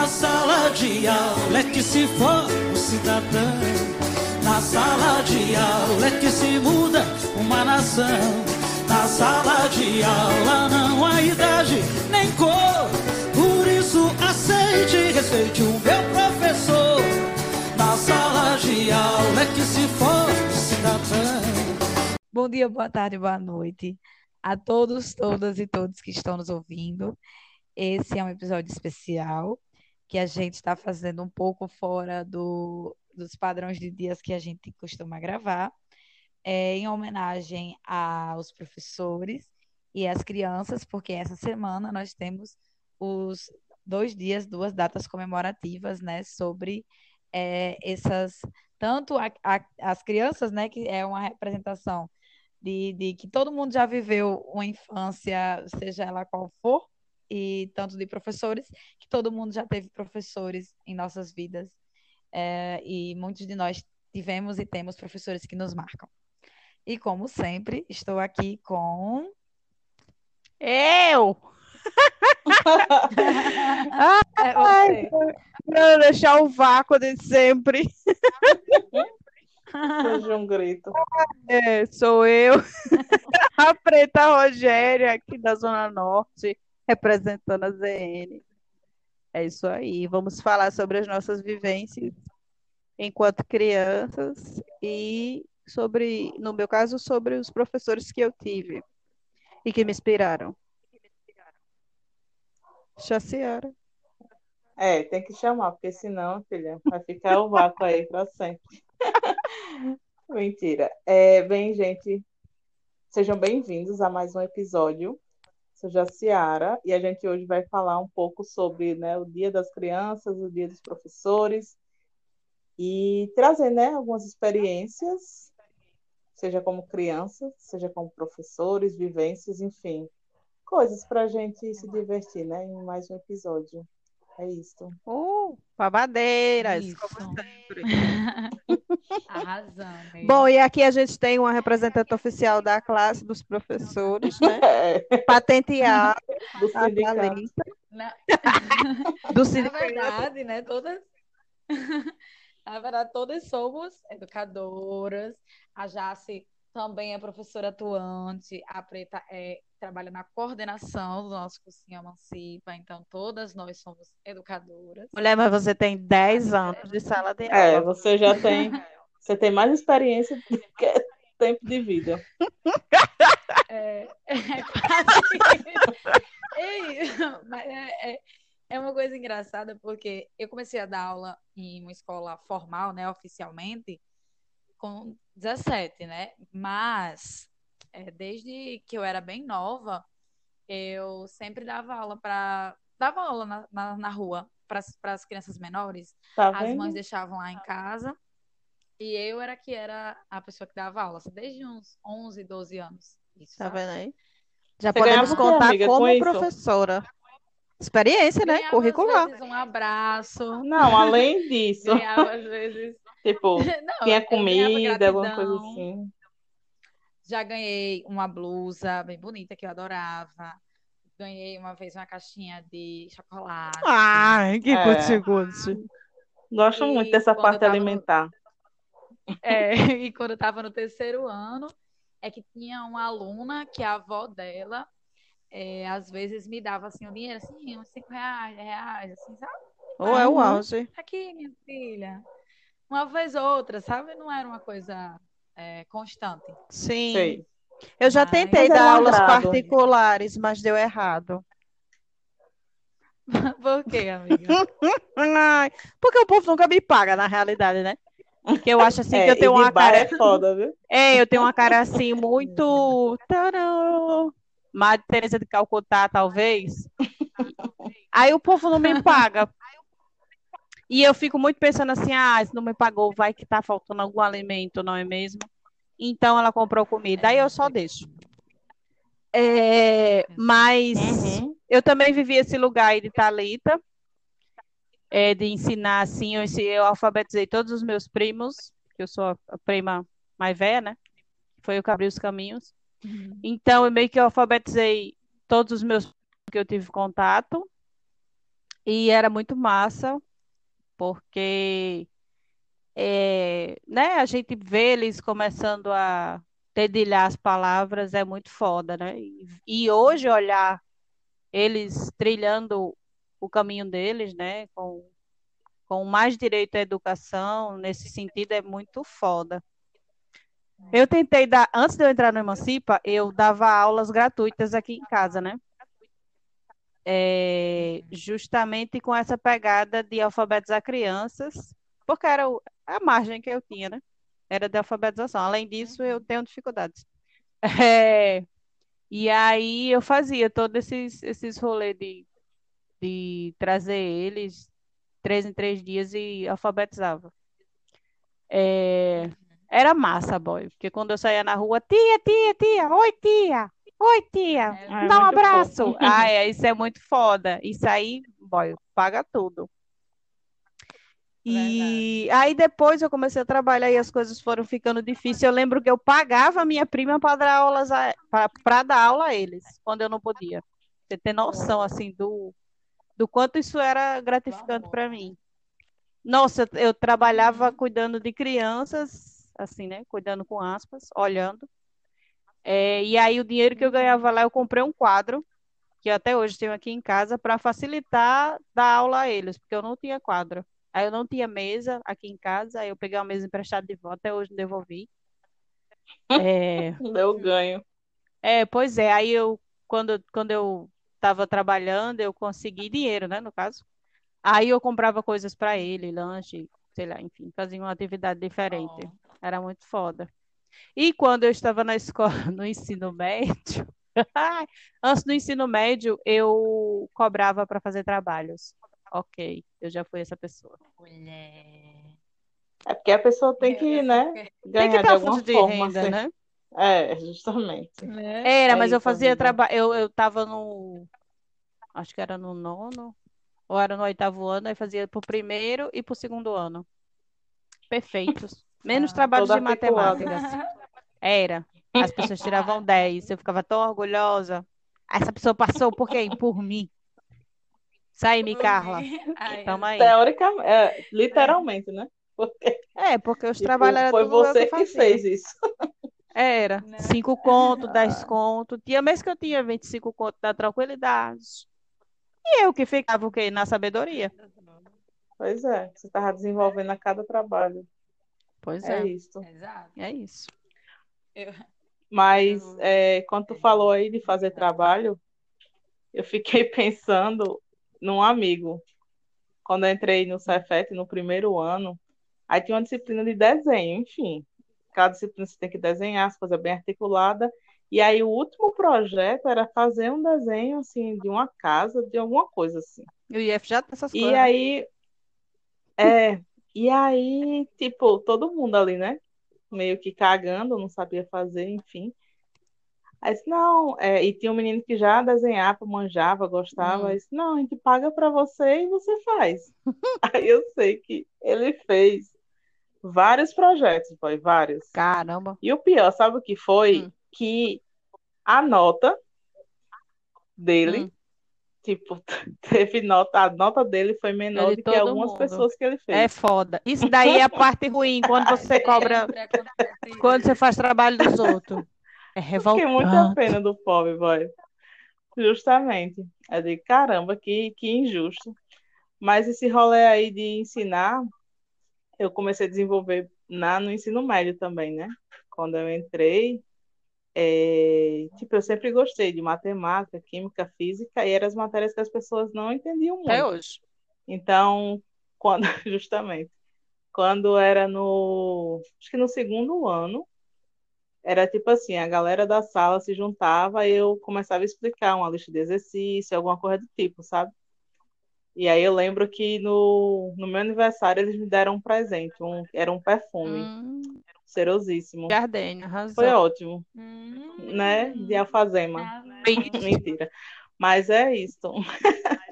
Na sala de aula é que se forma o cidadão. Na sala de aula é que se muda uma nação. Na sala de aula não há idade nem cor. Por isso aceite e respeite o meu professor. Na sala de aula é que se forma o cidadão. Bom dia, boa tarde, boa noite a todos, todas e todos que estão nos ouvindo. Esse é um episódio especial que a gente está fazendo um pouco fora do, dos padrões de dias que a gente costuma gravar, é, em homenagem aos professores e às crianças, porque essa semana nós temos os dois dias, duas datas comemorativas, né, sobre é, essas tanto a, a, as crianças, né, que é uma representação de, de que todo mundo já viveu uma infância, seja ela qual for, e tanto de professores, que todo mundo já teve professores em nossas vidas, é, e muitos de nós tivemos e temos professores que nos marcam. E como sempre, estou aqui com. Eu! Ai, para deixar o vácuo de sempre. Surge um grito. É, sou eu, a Preta Rogéria, aqui da Zona Norte, representando a ZN. É isso aí. Vamos falar sobre as nossas vivências enquanto crianças e sobre, no meu caso, sobre os professores que eu tive e que me inspiraram. Chaciara. É, tem que chamar, porque senão, filha, vai ficar o vácuo aí para sempre. Mentira. É, bem, gente, sejam bem-vindos a mais um episódio. Sou Jaciara e a gente hoje vai falar um pouco sobre né, o Dia das Crianças, o Dia dos Professores e trazer né, algumas experiências, seja como crianças, seja como professores, vivências, enfim, coisas para a gente se divertir né, em mais um episódio. É isso. Uh, babadeiras, Isso. como sempre. Arrasando. Bom, e aqui a gente tem uma representante oficial da classe dos professores, né? É, Patenteada, do sindicato. Na, do na sindicato. verdade, né, todas. Na verdade, todas somos educadoras. A Jace também é professora atuante. A Preta é, trabalha na coordenação do nosso cursinho Emancipa. Então, todas nós somos educadoras. Mulher, mas você tem 10 anos de sala de É, aula. você já tem, você tem mais experiência do que tempo de vida. É, é quase mas é, é, é uma coisa engraçada porque eu comecei a dar aula em uma escola formal, né, oficialmente, com 17, né? Mas é, desde que eu era bem nova, eu sempre dava aula para dava aula na, na, na rua para as crianças menores. Tá As vendo? mães deixavam lá em casa e eu era que era a pessoa que dava aula, assim, desde uns 11, 12 anos. Isso, Tá sabe? vendo aí? Já Você podemos contar amiga, com como isso? professora. Experiência, né? Ganhava, às Curricular. vezes, um abraço. Não, além disso, Ganhava, às vezes. Tipo, Não, tinha comida, alguma coisa assim. Já ganhei uma blusa bem bonita que eu adorava. Ganhei uma vez uma caixinha de chocolate. Ai, que É. guti-guti. Gosto E muito dessa parte tava no- alimentar. É, e quando eu estava no terceiro ano, é que tinha uma aluna que a avó dela, é, às vezes, me dava assim, um dinheiro, assim, uns cinco reais, dez reais, assim, sabe? Ou é o auge. Aqui, minha filha. Uma vez ou outra, sabe? Não era uma coisa é, constante. Sim. Sei. Eu já tentei Mas era dar aulas particulares, mas deu errado. Por quê, amiga? Ai, porque o povo nunca me paga, na realidade, né? Porque eu acho assim É, que eu tenho e de uma bar cara. é foda, viu? É, eu tenho uma cara assim muito. Tarão. Madre Teresa de Calcutá, talvez. Aí o povo não me paga. E eu fico muito pensando assim, ah, se não me pagou, vai que tá faltando algum alimento, não é mesmo? Então ela comprou comida. Aí eu só deixo. É, mas Uhum. eu também vivi esse lugar aí de Thalita, é, de ensinar assim, eu, eu alfabetizei todos os meus primos, que eu sou a, prima mais velha, né? Foi eu que abri os caminhos. Então, eu meio que alfabetizei todos os meus que eu tive contato. E era muito massa, porque é, né, a gente vê eles começando a dedilhar as palavras, é muito foda, né? E, hoje olhar eles trilhando o caminho deles, né, com, com mais direito à educação, nesse sentido, é muito foda. Eu tentei dar, antes de eu entrar no Emancipa, eu dava aulas gratuitas aqui em casa, né? É, justamente com essa pegada de alfabetizar crianças, porque era a margem que eu tinha, né? Era de alfabetização. Além disso, eu tenho dificuldades. É, e aí eu fazia todos esses, esses rolês de, de trazer eles três em três dias e alfabetizava. É, era massa, boy, porque quando eu saía na rua, tia, tia, tia, oi, tia, oi, tia, É, dá um abraço. fofo. Ah, é, isso é muito foda. Isso aí, boy, paga tudo. E aí depois eu comecei a trabalhar e as coisas foram ficando difíceis. Eu lembro que eu pagava a minha prima para dar aulas para dar aula a eles, quando eu não podia. Você ter noção assim do, do quanto isso era gratificante para mim. Nossa, eu trabalhava cuidando de crianças, assim, né? Cuidando com aspas, olhando. É, e aí o dinheiro que eu ganhava lá, eu comprei um quadro, que até hoje tenho aqui em casa, para facilitar dar aula a eles, porque eu não tinha quadro. Aí eu não tinha mesa aqui em casa, aí eu peguei uma mesa emprestada de volta, até hoje não devolvi. É, Deu ganho. é, pois é, aí eu, quando, quando eu estava trabalhando, eu consegui dinheiro, né, no caso. Aí eu comprava coisas para ele, lanche, sei lá, enfim, fazia uma atividade diferente. Era muito foda. E quando eu estava na escola, no ensino médio, antes do ensino médio, eu cobrava para fazer trabalhos. Ok, eu já fui essa pessoa. Mulher. É porque a pessoa tem que, né, Tem que ganhar de dar alguma fonte de forma. renda, assim. né? É, justamente. Era, É mas eu isso a fazia trabalho. Eu, eu tava no. Acho que era no nono, ou era no oitavo ano, aí fazia pro primeiro e pro segundo ano. Perfeitos. Menos Ah, trabalhos toda de articulada. matemática. Era. As pessoas tiravam 10. Eu ficava tão orgulhosa. Essa pessoa passou por quem? Por mim. Sai, me Carla. Tamo aí. Teoricamente, é, literalmente, né? Porque É, porque os tipo, trabalhos eram foi você que fez isso. Era. Né? 5 conto, 10 conto. Tinha mês que eu tinha 25 conto da tranquilidade. E eu que ficava o quê? Na sabedoria. Pois é, você estava desenvolvendo a cada trabalho. Pois É é. isso. Exato. É isso. Eu- Mas Eu- é, quando tu falou aí de fazer trabalho, eu fiquei pensando num amigo. Quando eu entrei no Cefet no primeiro ano, aí tinha uma disciplina de desenho, enfim. Cada disciplina você tem que desenhar, as coisas bem articuladas. E aí o último projeto era fazer um desenho assim de uma casa, de alguma coisa assim. E o IF já tem essas E coisas. né? aí é, e aí, tipo, todo mundo ali, né? Meio que cagando, não sabia fazer, enfim. Aí disse, não, é, e tinha um menino que já desenhava, manjava, gostava. Hum. Aí disse, não, a gente paga pra você e você faz. Aí eu sei que ele fez vários projetos, foi, vários. Caramba. E o pior, sabe o que foi? Hum. Que a nota dele, Hum. Tipo, teve nota, a nota dele foi menor É de do que algumas mundo. pessoas que ele fez. É foda. Isso daí é a parte ruim, quando você cobra, Sempre acontece quando você faz trabalho dos outros. É Fiquei muita revoltante. pena do pobre boy. Justamente. Eu digo, caramba, que, que injusto. Mas esse rolê aí de ensinar, eu comecei a desenvolver na, no ensino médio também, né? Quando eu entrei, é, tipo, eu sempre gostei de matemática, química, física, e eram as matérias que as pessoas não entendiam Até muito. hoje. Então, quando, justamente, quando era no, acho que no segundo ano, era tipo assim, a galera da sala se juntava e eu começava a explicar uma lista de exercício, alguma coisa do tipo, sabe? E aí eu lembro que no, no meu aniversário eles me deram um presente, um, era um perfume, Hum, cheirosíssimo. Gardenia, Foi arrasou. ótimo, Hum, né? De alfazema. ah, Mentira. Mas é isso.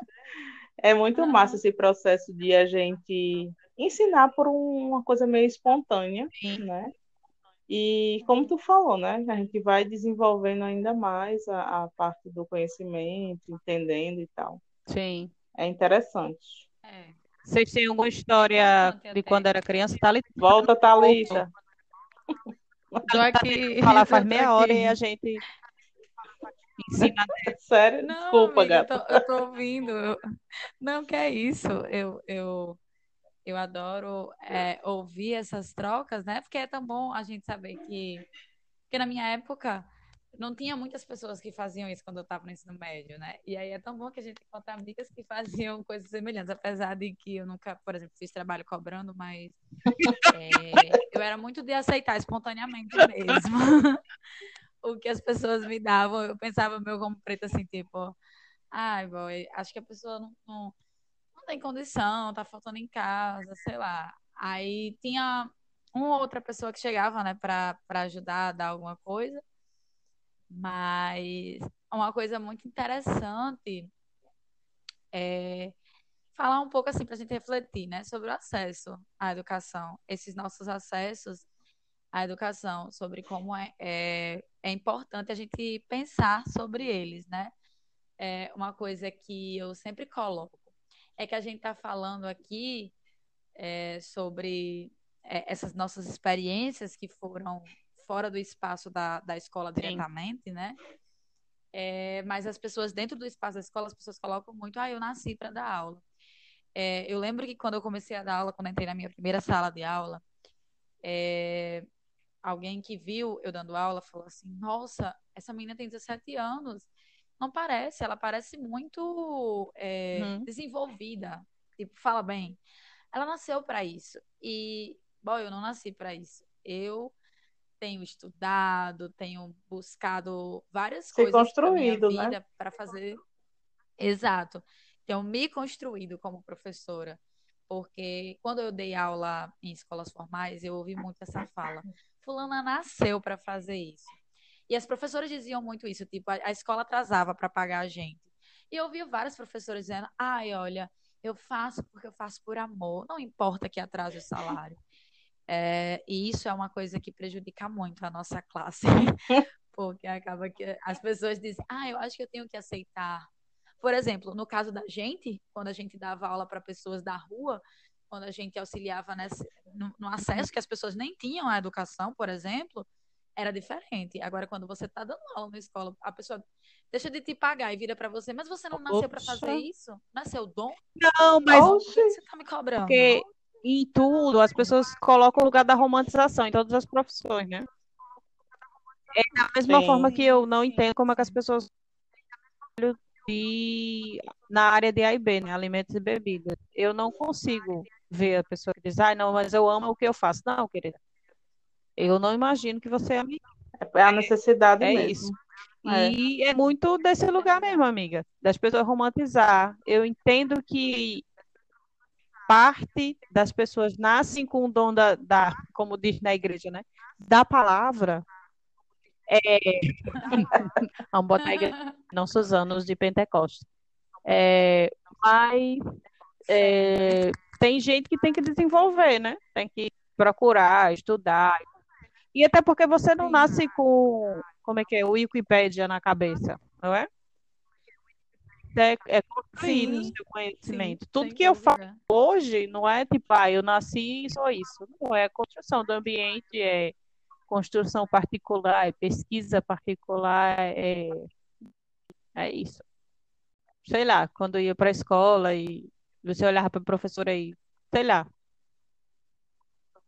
É muito massa esse processo de a gente ensinar por um- uma coisa meio espontânea, Sim. né? E como tu falou, né? A gente vai desenvolvendo ainda mais a, a parte do conhecimento, entendendo e tal. Sim. é interessante. É. Vocês têm alguma história de quando era criança? Thalita? Volta, Thalita. Tô aqui. Falar faz meia hora e a gente ensina. Sério? Não, Desculpa, amiga, gata. Eu tô, eu tô ouvindo. Não, que é isso. Eu, eu, eu adoro é, ouvir essas trocas, né? Porque é tão bom a gente saber que. Porque na minha época não tinha muitas pessoas que faziam isso quando eu estava no ensino médio, né? E aí é tão bom que a gente encontra amigas que faziam coisas semelhantes, apesar de que eu nunca, por exemplo, fiz trabalho cobrando, mas é, eu era muito de aceitar espontaneamente mesmo o que as pessoas me davam. Eu pensava meu como preta assim, tipo, ai, boy, acho que a pessoa não, não, não tem condição, tá faltando em casa, sei lá. Aí tinha uma outra pessoa que chegava, né, para ajudar a dar alguma coisa. Mas uma coisa muito interessante é falar um pouco assim para a gente refletir, né, sobre o acesso à educação, esses nossos acessos à educação, sobre como é, é, é importante a gente pensar sobre eles, né? É uma coisa que eu sempre coloco é que a gente está falando aqui é, sobre é, essas nossas experiências que foram fora do espaço da, da escola Sim. diretamente, né? É, mas as pessoas dentro do espaço da escola, as pessoas colocam muito, ah, eu nasci para dar aula. É, eu lembro que quando eu comecei a dar aula, quando entrei na minha primeira sala de aula, é, alguém que viu eu dando aula falou assim: Nossa, essa menina tem 17 anos. Não parece, ela parece muito é, Uhum. desenvolvida. Tipo, fala bem. Ela nasceu para isso. E, bom, eu não nasci para isso. Eu tenho estudado, tenho buscado várias Se coisas para minha construído, né? vida para fazer. Exato. Tenho me construído como professora, porque quando eu dei aula em escolas formais, eu ouvi muito essa fala. Fulana nasceu para fazer isso. E as professoras diziam muito isso, tipo, a, escola atrasava para pagar a gente. E eu ouvi vários professores dizendo: "Ai, olha, eu faço porque eu faço por amor, não importa que atrase o salário". É, e isso é uma coisa que prejudica muito a nossa classe, porque acaba que as pessoas dizem: "Ah, eu acho que eu tenho que aceitar". Por exemplo, no caso da gente, quando a gente dava aula para pessoas da rua, quando a gente auxiliava nesse, no, no acesso que as pessoas nem tinham à educação, por exemplo, era diferente. Agora, quando você está dando aula na escola, a pessoa deixa de te pagar e vira para você, mas você não nasceu para fazer isso? Nasceu dom? Não, mas que você está me cobrando? porque em tudo as pessoas colocam o lugar da romantização em todas as profissões, né? É da mesma Sim. forma que eu não entendo como é que as pessoas de, na área de A e B, né? Alimentos e bebidas. Eu não consigo ver a pessoa que diz, ah, não, mas eu amo o que eu faço. Não, querida. Eu não imagino que você ame. É a necessidade É mesmo. isso. É. E é muito desse lugar mesmo, amiga, das pessoas romantizar. Eu entendo que parte das pessoas nascem com o dom da, da, como diz na igreja, né? Da palavra. É... Vamos botar a igreja, não Suzanos de Pentecostes. É, mas é, tem gente que tem que desenvolver, né? Tem que procurar, estudar. E até porque você não nasce com, como é que é, o Wikipédia na cabeça, não é? É, é construído o seu conhecimento. Sim, Tudo que eu faço hoje não é tipo, ah, eu nasci e sou isso. Não, é construção do ambiente, é construção particular, é pesquisa particular, é, é isso. Sei lá, quando eu ia para a escola e você olhava para a professora aí, sei lá,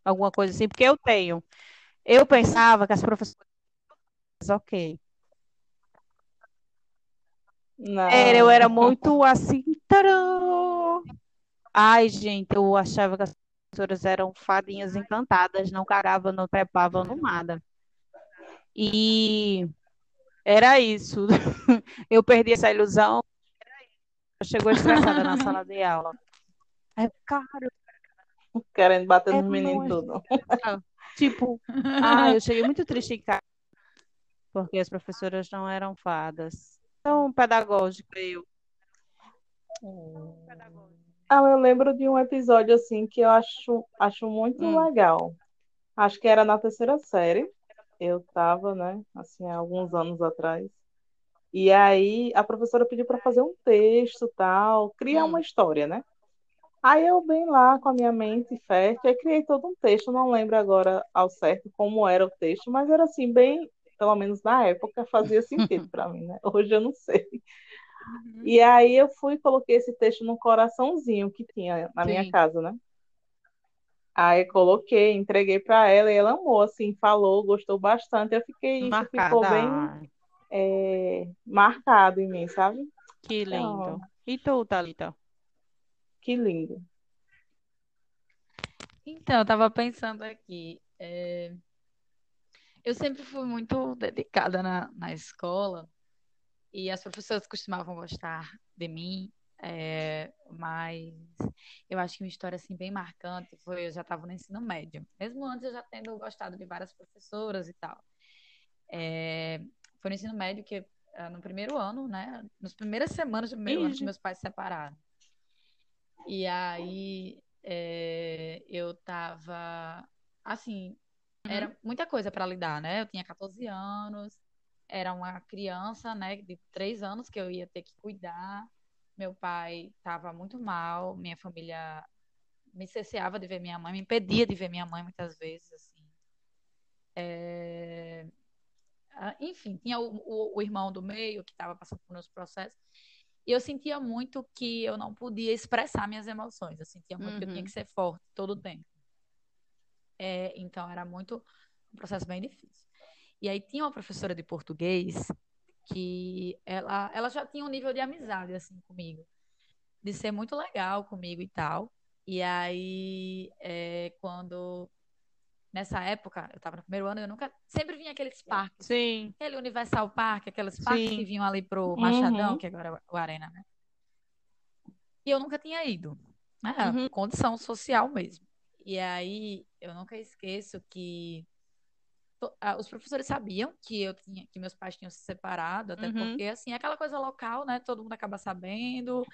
alguma coisa assim, porque eu tenho. Eu pensava que as professoras, ok. Era, eu Não. era muito assim. Ai, gente, eu achava que as professoras eram fadinhas encantadas, não cagavam, não trepavam, não nada. E era isso. Eu perdi essa ilusão. Chegou estressada na sala de aula. Aí, cara, Querendo bater é nos meninos muito. tudo. Tipo, ah, eu cheguei muito triste em casa, porque as professoras não eram fadas. Tão pedagógica eu. Ah, eu lembro de um episódio assim que eu acho, acho muito Hum. legal. Acho que era na terceira série. Eu estava, né, assim, há alguns anos atrás. E aí a professora pediu para fazer um texto, tal, criar Hum. uma história, né? Aí eu bem lá com a minha mente fértil, aí criei todo um texto, não lembro agora ao certo como era o texto, mas era assim, bem, pelo menos na época, fazia sentido para mim, né? Hoje eu não sei. E aí eu fui e coloquei esse texto num coraçãozinho que tinha na minha Sim. casa, né? Aí coloquei, entreguei para ela e ela amou, assim, falou, gostou bastante. Eu fiquei, isso ficou Marcada. bem é, marcado em mim, sabe? que Então, lindo. E tu, Thalita? que lindo. Então, eu tava pensando aqui. é, Eu sempre fui muito dedicada na, na escola e as professoras costumavam gostar de mim, é, mas eu acho que uma história assim bem marcante foi eu já estava no ensino médio, mesmo antes eu já tendo gostado de várias professoras e tal. É, foi no ensino médio que ah, no primeiro ano, né, nas primeiras semanas do primeiro ano que meus pais se separaram. E aí é, eu tava assim. Era muita coisa para lidar, né? Eu tinha 14 anos, era uma criança, né, de 3 anos que eu ia ter que cuidar. Meu pai estava muito mal, minha família me cerceava de ver minha mãe, me impedia de ver minha mãe muitas vezes, assim. É, ah, Enfim, tinha o, o- o irmão do meio que estava passando por uns processos. E eu sentia muito que eu não podia expressar minhas emoções. Eu sentia muito que eu tinha Uhum. que ser forte todo o tempo. É, então era muito um processo bem difícil. E aí tinha uma professora de português que ela, ela já tinha um nível de amizade assim comigo, de ser muito legal comigo e tal. E aí é, quando nessa época eu estava no primeiro ano, eu nunca sempre vinha aqueles parques, Sim, aquele Universal Park, aqueles parques que sim. vinham ali pro Machadão, Uhum. que agora é o Arena, né? E eu nunca tinha ido, né? Uhum. Condição social mesmo. E aí eu nunca esqueço que os professores sabiam que eu tinha, que meus pais tinham se separado, até Uhum. porque assim, é aquela coisa local, né? Todo mundo acaba sabendo,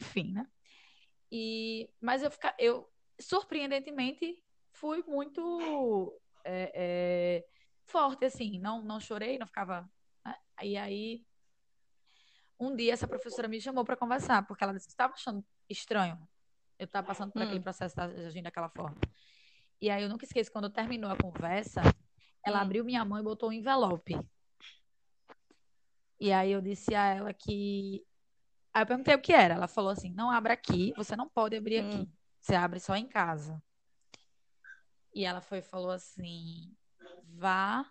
enfim, né? E mas eu fica, eu surpreendentemente fui muito é, é, forte assim, não não chorei, não ficava, né? E aí um dia essa professora me chamou para conversar, porque ela disse que estava achando estranho eu estar passando por aquele Hum, processo de estar agindo daquela forma. E aí eu nunca esqueço, quando terminou a conversa, ela hum. abriu minha mão e botou um envelope. E aí eu disse a ela que. Aí eu perguntei o que era. Ela falou assim: não abra aqui, você não pode abrir Hum. aqui. Você abre só em casa. E ela foi falou assim: vá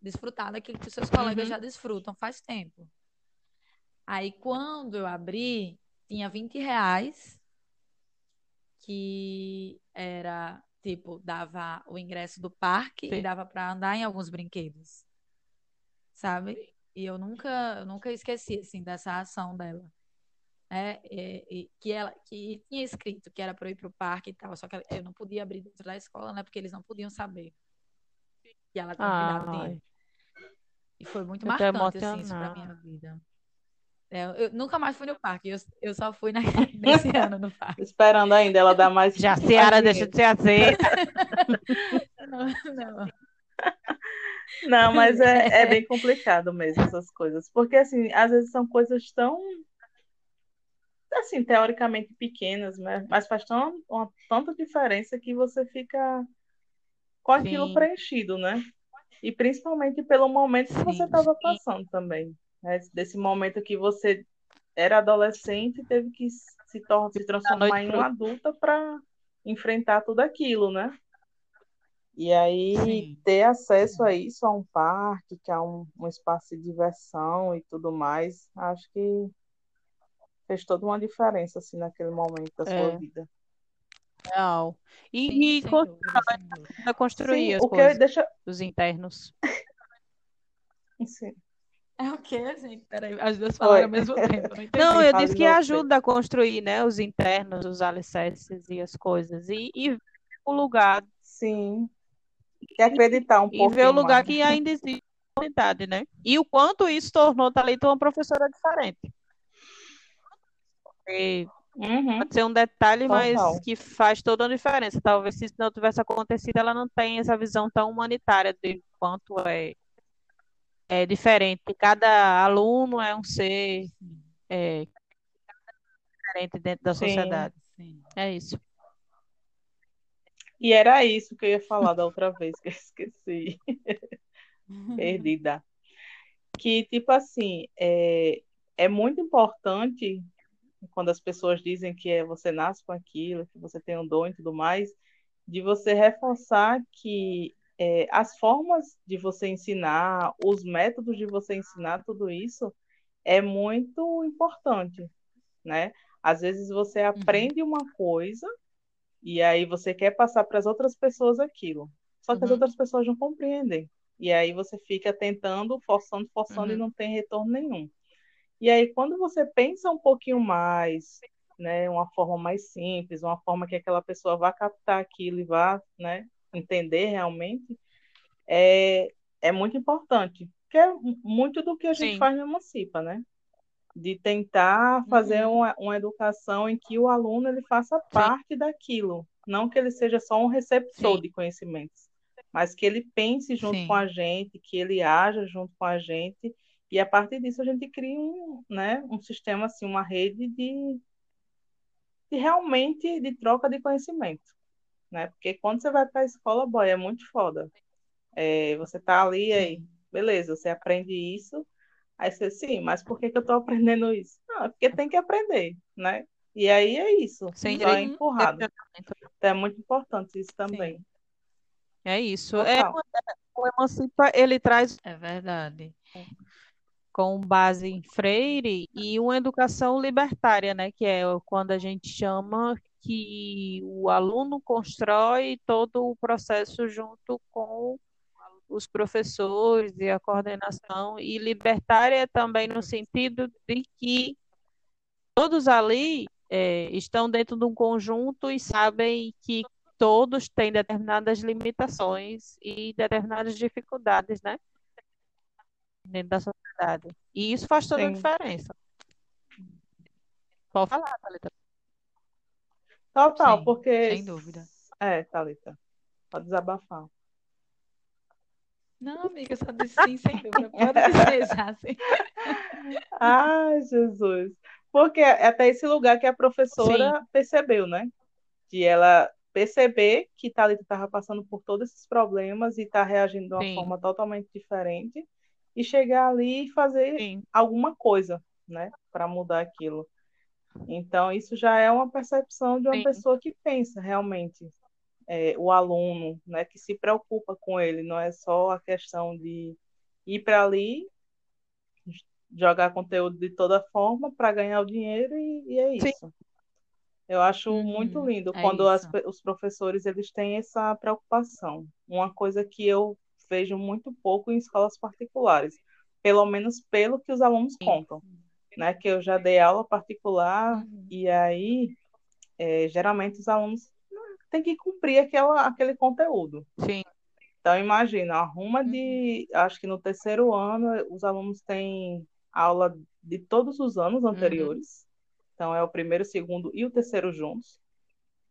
desfrutar daquilo que os seus colegas Uhum. já desfrutam faz tempo. Aí quando eu abri, tinha 20 reais, que era tipo, dava o ingresso do parque e Sim. dava para andar em alguns brinquedos, sabe? E eu nunca, eu nunca esqueci assim dessa ação dela. né? E- e que ela que tinha escrito que era para ir pro parque e tal, só que eu não podia abrir dentro da escola, né? Porque eles não podiam saber. E ela tinha dinheiro. Ai, E foi muito eu marcante, assim, isso pra minha vida. É, eu, nunca mais fui no parque, eu, eu só fui na, nesse ano no parque. Esperando ainda ela dar mais, Já a Ciara deixa de ser aceita. Não, não. Não, mas é, é bem complicado mesmo essas coisas, porque assim, às vezes são coisas tão, assim, teoricamente pequenas, né? Mas faz tão, uma, tanta diferença que você fica com aquilo Sim, preenchido, né? E principalmente pelo momento que você Sim. estava passando também, né? Desse momento que você era adolescente e teve que se, tor se transformar noite em uma adulta para enfrentar tudo aquilo, né? E aí Sim. ter acesso a isso, a um parque, que é um, um espaço de diversão e tudo mais, acho que fez toda uma diferença assim naquele momento da sua é vida. real. Sim, E, e dúvida, dúvida. ajuda a construir Sim, as o que eu coisas, deixa, os internos. sim, É o quê, gente? Peraí, as duas falaram ao foi. mesmo tempo, não Não, eu disse que ajuda a construir, né, os internos, os alicerces e as coisas. E, e ver o lugar, Sim, e acreditar um e ver o lugar mais. que ainda existe comunidade, né? E o quanto isso tornou Thalita uma professora diferente. Porque Uhum, pode ser um detalhe, mas total. que faz toda a diferença. Talvez se isso não tivesse acontecido, ela não tenha essa visão tão humanitária de quanto é é diferente. Cada aluno é um ser é, diferente dentro da Sim. sociedade. Sim. É isso. E era isso que eu ia falar da outra vez, que eu esqueci. Perdida. Que, tipo assim, é, é muito importante quando as pessoas dizem que é, você nasce com aquilo, que você tem um dom e tudo mais, de você reforçar que é, as formas de você ensinar, os métodos de você ensinar, tudo isso é muito importante, né? Às vezes você aprende uma coisa e aí você quer passar para as outras pessoas aquilo, só que as Uhum. outras pessoas não compreendem. E aí você fica tentando, forçando, forçando e Uhum. não tem retorno nenhum. E aí, quando você pensa um pouquinho mais, né, uma forma mais simples, uma forma que aquela pessoa vá captar aquilo e vá, né, entender realmente, é, é muito importante. Que é muito do que a gente Sim. faz no Emancipa, né? De tentar fazer Uhum. uma, uma educação em que o aluno ele faça parte daquilo, não que ele seja só um receptor Sim. de conhecimentos, mas que ele pense junto com a gente, que ele haja junto com a gente, e a partir disso a gente cria um, né, um sistema, assim, uma rede de, de realmente de troca de conhecimento, né? Porque quando você vai para a escola, boy, é muito foda. É, você tá ali, aí, beleza, você aprende isso, aí você, sim, mas por que que eu tô aprendendo isso? Não, é porque tem que aprender, né? E aí é isso, Sem só é empurrado. Então é muito importante isso também. Sim. É isso. É, o Emancipa, ele traz É verdade. com base em Freire e uma educação libertária, né, que é quando a gente chama que o aluno constrói todo o processo junto com os professores e a coordenação, e libertária também no sentido de que todos ali é, estão dentro de um conjunto e sabem que todos têm determinadas limitações e determinadas dificuldades, né, dentro da sociedade. E isso faz toda a Sim. diferença. Pode falar, Thalita. Total, Sim, porque. sem dúvida. É, Thalita, pode desabafar. Não, amiga, só disse sim, sem dúvida. Pode dizer já, sim. Ai, Jesus. Porque é até esse lugar que a professora percebeu, né? De ela perceber que Thalita estava passando por todos esses problemas e está reagindo de uma Sim. forma totalmente diferente e chegar ali e fazer Sim, alguma coisa, né, para mudar aquilo. Então, isso já é uma percepção de uma Sim. pessoa que pensa realmente, é, o aluno, né, que se preocupa com ele, não é só a questão de ir para ali, jogar conteúdo de toda forma para ganhar o dinheiro e, e é Sim. isso. Eu acho Uhum, muito lindo é quando as os professores eles têm essa preocupação. Uma coisa que eu vejo muito pouco em escolas particulares, pelo menos pelo que os alunos Sim. contam, né? Que eu já dei aula particular Uhum. e aí é, geralmente os alunos têm que cumprir aquela, aquele conteúdo. sim, Então imagina, arruma Uhum. de, acho que no terceiro ano os alunos têm aula de todos os anos Uhum. anteriores. Então é o primeiro, o segundo e o terceiro juntos.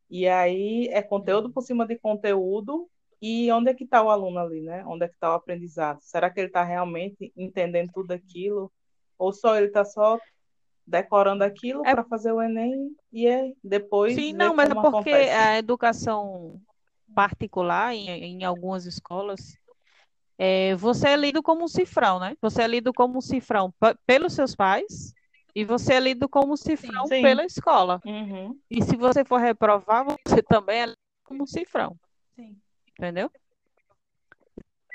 E aí é conteúdo por cima de conteúdo. E onde é que está o aluno ali, né? Onde é que está o aprendizado? Será que ele está realmente entendendo tudo aquilo? Ou só ele está só decorando aquilo É- para fazer o Enem e é depois Sim, não, mas é porque acontece? a educação particular em, em algumas escolas, é, você é lido como um cifrão, né? Você é lido como um cifrão pelos seus pais e você é lido como um cifrão Sim. pela escola. Uhum. E se você for reprovar, você também é lido como um cifrão, Sim. entendeu?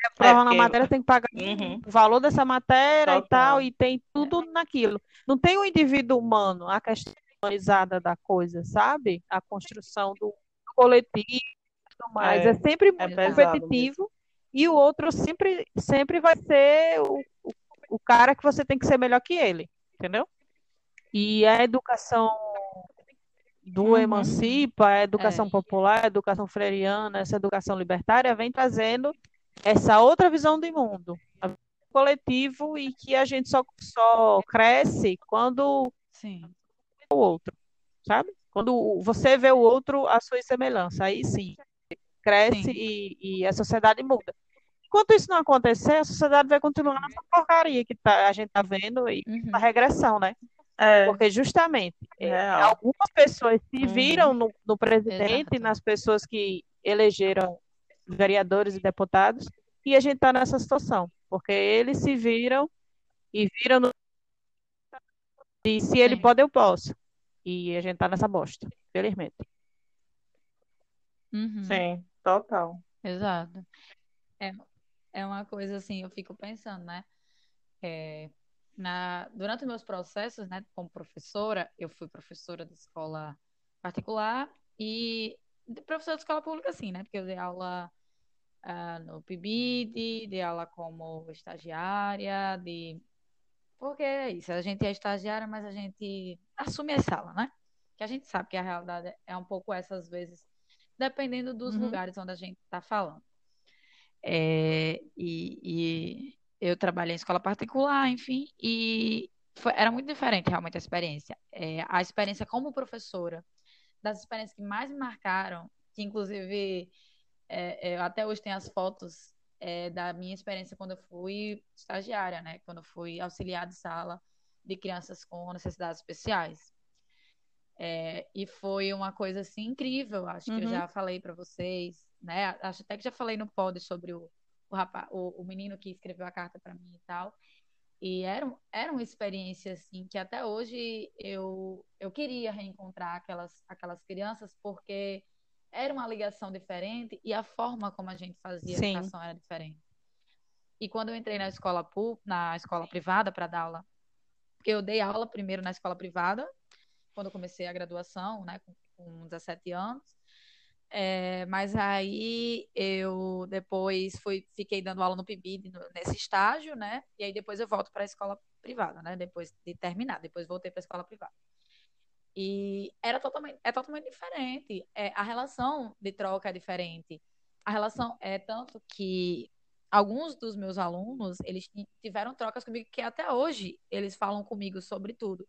Reprova na porque- matéria, tem que pagar Uhum. o valor dessa matéria e Total. tal, e tem tudo naquilo. Não tem o indivíduo humano, a questão humanizada da coisa, sabe? A construção do coletivo e tudo mais. É, É sempre é muito competitivo e o outro sempre, sempre vai ser o, o, o cara que você tem que ser melhor que ele, entendeu? E a educação do Uhum. Emancipa, a educação É. popular, a educação freiriana, essa educação libertária vem trazendo essa outra visão de mundo, a coletivo e que a gente só, só cresce quando Sim. o outro, sabe? Quando você vê o outro à sua semelhança, aí sim, cresce Sim. e, e a sociedade muda. Enquanto isso não acontecer, a sociedade vai continuar nessa porcaria que tá, a gente está vendo e Uhum. a regressão, né? É, Porque justamente é, algumas pessoas se Uhum. viram no, no presidente, Exato. nas pessoas que elegeram vereadores e deputados, e a gente está nessa situação, porque eles se viram e viram no... e se ele Sim. pode, eu posso. E a gente está nessa bosta, felizmente. Uhum. Sim, total. Exato. É, é uma coisa assim, eu fico pensando, né? É, na, durante os meus processos, né, como professora, eu fui professora de escola particular e professora de escola pública, sim, né? Porque eu dei aula ah, no PIBID, dei aula como estagiária, de... Porque é isso, a gente é estagiária, mas a gente assume a sala, né? Que a gente sabe que a realidade é um pouco essa, às vezes, dependendo dos Uhum. lugares onde a gente está falando. É, e, e eu trabalhei em escola particular, enfim, e foi- era muito diferente realmente a experiência. É, a experiência como professora, das experiências que mais me marcaram, que inclusive é, eu até hoje tenho as fotos é, da minha experiência quando eu fui estagiária, né? Quando eu fui auxiliar de sala de crianças com necessidades especiais. É, e foi uma coisa assim incrível, acho que eu Uhum. já falei para vocês, né? Acho até que já falei no pod sobre o, o, rapaz, o, o menino que escreveu a carta para mim e tal. E era, era uma experiência assim que até hoje eu, eu queria reencontrar aquelas, aquelas crianças porque era uma ligação diferente e a forma como a gente fazia a Sim. educação era diferente. E quando eu entrei na escola na escola privada para dar aula, porque eu dei aula primeiro na escola privada, quando eu comecei a graduação, né, com, com 17 anos. É, mas aí eu depois fui, fiquei dando aula no PIBID nesse estágio, né? E aí depois eu volto para a escola privada, né? Depois de terminar, depois voltei para a escola privada. E era totalmente, é totalmente diferente. É, a relação de troca é diferente. A relação é tanto que alguns dos meus alunos, eles ti- tiveram trocas comigo que até hoje eles falam comigo sobre tudo.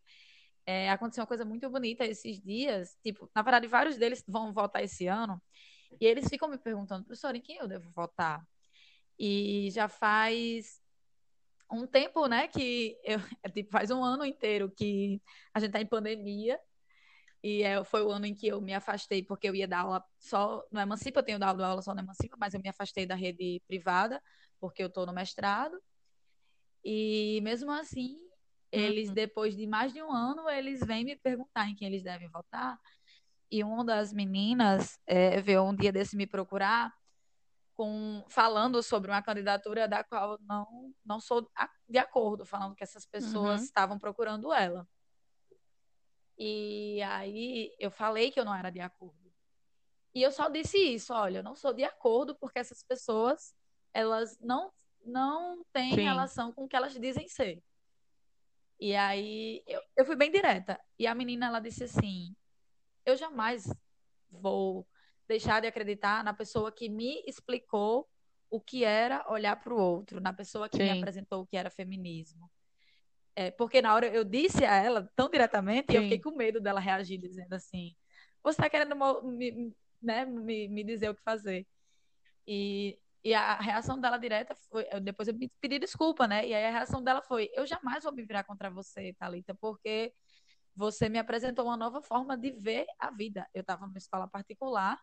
É, aconteceu uma coisa muito bonita esses dias. Tipo, na verdade, vários deles vão votar esse ano. E eles ficam me perguntando, professor, em quem eu devo votar? E já faz um tempo, né, que eu, é, tipo, faz um ano inteiro que a gente tá em pandemia. E é, foi o ano em que eu me afastei, porque eu ia dar aula só no Emancipa, eu tenho dado aula só no Emancipa, mas eu me afastei da rede privada, porque eu estou no mestrado. E mesmo assim, eles, Uhum. depois de mais de um ano, eles vêm me perguntar em quem eles devem votar. E uma das meninas é, veio um dia desse me procurar com, falando sobre uma candidatura da qual não, não sou de acordo, falando que essas pessoas Uhum. estavam procurando ela. E aí eu falei que eu não era de acordo. E eu só disse isso, olha, eu não sou de acordo porque essas pessoas, elas não não têm Sim. relação com o que elas dizem ser. E aí eu, eu fui bem direta. E a menina ela disse assim: "Eu jamais vou deixar de acreditar na pessoa que me explicou o que era olhar para o outro, na pessoa que me Sim. apresentou o que era feminismo. É, porque na hora eu disse a ela tão diretamente e eu Sim. fiquei com medo dela reagir dizendo assim: você está querendo me, né, me, me dizer o que fazer. E, e a reação dela direta foi: depois eu pedi desculpa, né? E aí a reação dela foi: eu jamais vou me virar contra você, Thalita, porque você me apresentou uma nova forma de ver a vida. Eu estava numa escola particular